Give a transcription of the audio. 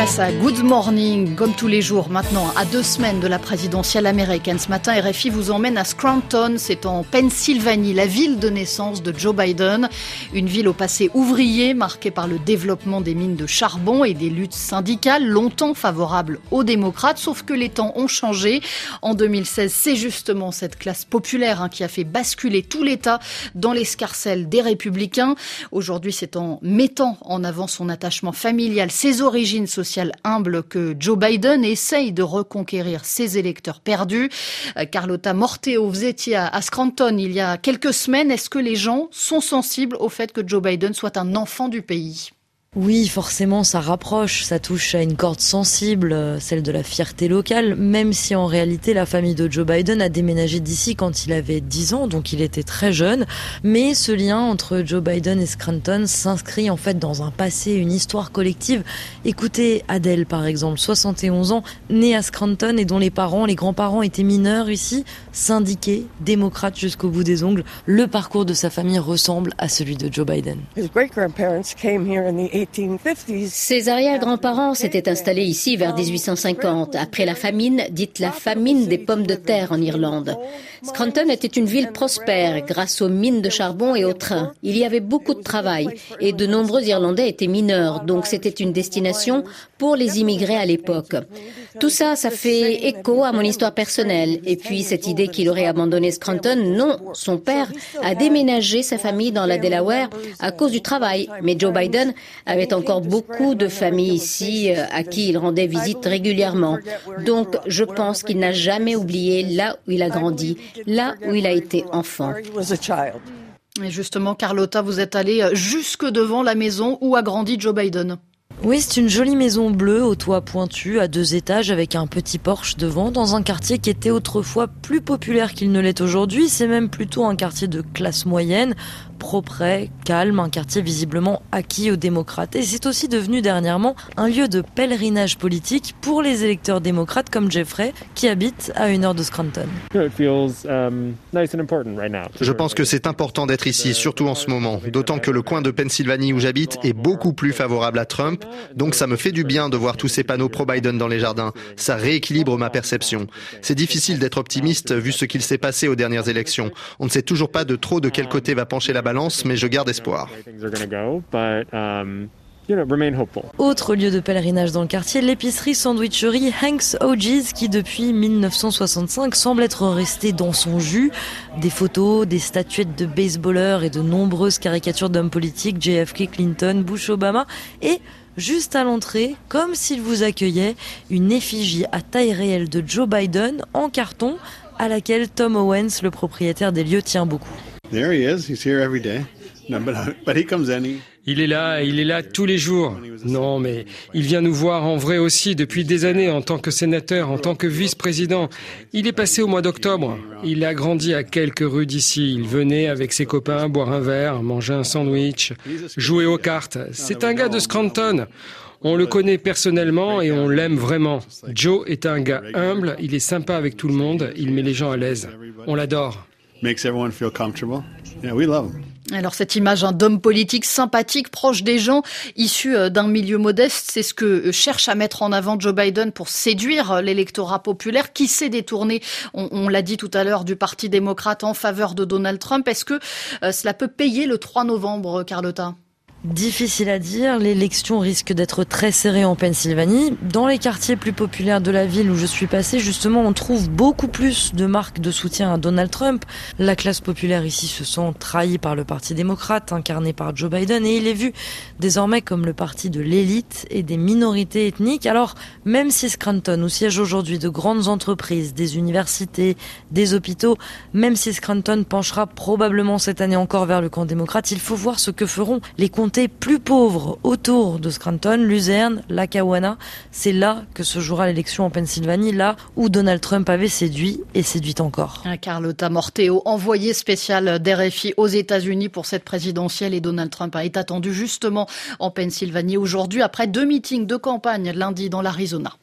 Place à Good Morning, comme tous les jours maintenant, à deux semaines de la présidentielle américaine. Ce matin, RFI vous emmène à Scranton, c'est en Pennsylvanie, la ville de naissance de Joe Biden. Une ville au passé ouvrier, marquée par le développement des mines de charbon et des luttes syndicales, longtemps favorables aux démocrates, sauf que les temps ont changé. En 2016, c'est justement cette classe populaire hein, qui a fait basculer tout l'État dans l'escarcelle des républicains. Aujourd'hui, c'est en mettant en avant son attachement familial, ses origines sociales, humble que Joe Biden essaye de reconquérir ses électeurs perdus. Euh, Carlotta Morteo, vous étiez à Scranton il y a quelques semaines. Est-ce que les gens sont sensibles au fait que Joe Biden soit un enfant du pays? Oui, forcément, ça rapproche, ça touche à une corde sensible, euh, celle de la fierté locale, même si en réalité la famille de Joe Biden a déménagé d'ici quand il avait 10 ans, donc il était très jeune. Mais ce lien entre Joe Biden et Scranton s'inscrit en fait dans un passé, une histoire collective. Écoutez Adèle, par exemple, 71 ans, née à Scranton et dont les parents, les grands-parents étaient mineurs ici, syndiqués, démocrates jusqu'au bout des ongles. Le parcours de sa famille ressemble à celui de Joe Biden. Ses arrière-grands-parents s'étaient installés ici vers 1850, après la famine, dite la famine des pommes de terre en Irlande. Scranton était une ville prospère grâce aux mines de charbon et aux trains. Il y avait beaucoup de travail et de nombreux Irlandais étaient mineurs, donc c'était une destination pour les immigrés à l'époque. Tout ça, ça fait écho à mon histoire personnelle. Et puis cette idée qu'il aurait abandonné Scranton, non, son père a déménagé sa famille dans la Delaware à cause du travail. Mais Joe Biden avait encore beaucoup de familles ici euh, à qui il rendait visite régulièrement. Donc je pense qu'il n'a jamais oublié là où il a grandi là où il a été enfant. Et justement, Carlotta, vous êtes allée jusque devant la maison où a grandi Joe Biden. Oui, c'est une jolie maison bleue au toit pointu à deux étages avec un petit porche devant dans un quartier qui était autrefois plus populaire qu'il ne l'est aujourd'hui. C'est même plutôt un quartier de classe moyenne, propre, calme, un quartier visiblement acquis aux démocrates. Et c'est aussi devenu dernièrement un lieu de pèlerinage politique pour les électeurs démocrates comme Jeffrey qui habite à une heure de Scranton. Um, Je pense que c'est important d'être ici, surtout en ce moment, d'autant que le coin de Pennsylvanie où j'habite est beaucoup plus favorable à Trump donc ça me fait du bien de voir tous ces panneaux pro-Biden dans les jardins. Ça rééquilibre ma perception. C'est difficile d'être optimiste vu ce qu'il s'est passé aux dernières élections. On ne sait toujours pas de trop de quel côté va pencher la balance, mais je garde espoir. Autre lieu de pèlerinage dans le quartier, l'épicerie sandwicherie Hanks O'Gee's qui depuis 1965 semble être restée dans son jus. Des photos, des statuettes de baseballeurs et de nombreuses caricatures d'hommes politiques, JFK, Clinton, Bush, Obama et juste à l'entrée, comme s'il vous accueillait, une effigie à taille réelle de Joe Biden en carton à laquelle Tom Owens, le propriétaire des lieux, tient beaucoup. Il est là, il est là tous les jours. Non, mais il vient nous voir en vrai aussi depuis des années en tant que sénateur, en tant que vice-président. Il est passé au mois d'octobre. Il a grandi à quelques rues d'ici. Il venait avec ses copains boire un verre, manger un sandwich, jouer aux cartes. C'est un gars de Scranton. On le connaît personnellement et on l'aime vraiment. Joe est un gars humble, il est sympa avec tout le monde, il met les gens à l'aise. On l'adore. Alors cette image d'homme politique sympathique, proche des gens, issu euh, d'un milieu modeste, c'est ce que euh, cherche à mettre en avant Joe Biden pour séduire euh, l'électorat populaire qui s'est détourné, on, l'a dit tout à l'heure, du Parti démocrate en faveur de Donald Trump. Est-ce que cela peut payer le 3 novembre, Carlotta? Difficile à dire, l'élection risque d'être très serrée en Pennsylvanie. Dans les quartiers plus populaires de la ville où je suis passé, justement, on trouve beaucoup plus de marques de soutien à Donald Trump. La classe populaire ici se sent trahie par le Parti démocrate, incarné par Joe Biden, et il est vu désormais comme le parti de l'élite et des minorités ethniques. Alors, même si Scranton, où siègent aujourd'hui de grandes entreprises, des universités, des hôpitaux, même si Scranton penchera probablement cette année encore vers le camp démocrate, il faut voir ce que feront les comptes plus pauvres autour de Scranton, Luzerne, Lackawanna. C'est là que se jouera l'élection en Pennsylvanie, là où Donald Trump avait séduit et séduit encore. Carlotta Morteo, envoyé spécial d'RFI aux États-Unis pour cette présidentielle et Donald Trump est attendu justement en Pennsylvanie aujourd'hui après deux meetings de campagne lundi dans l'Arizona.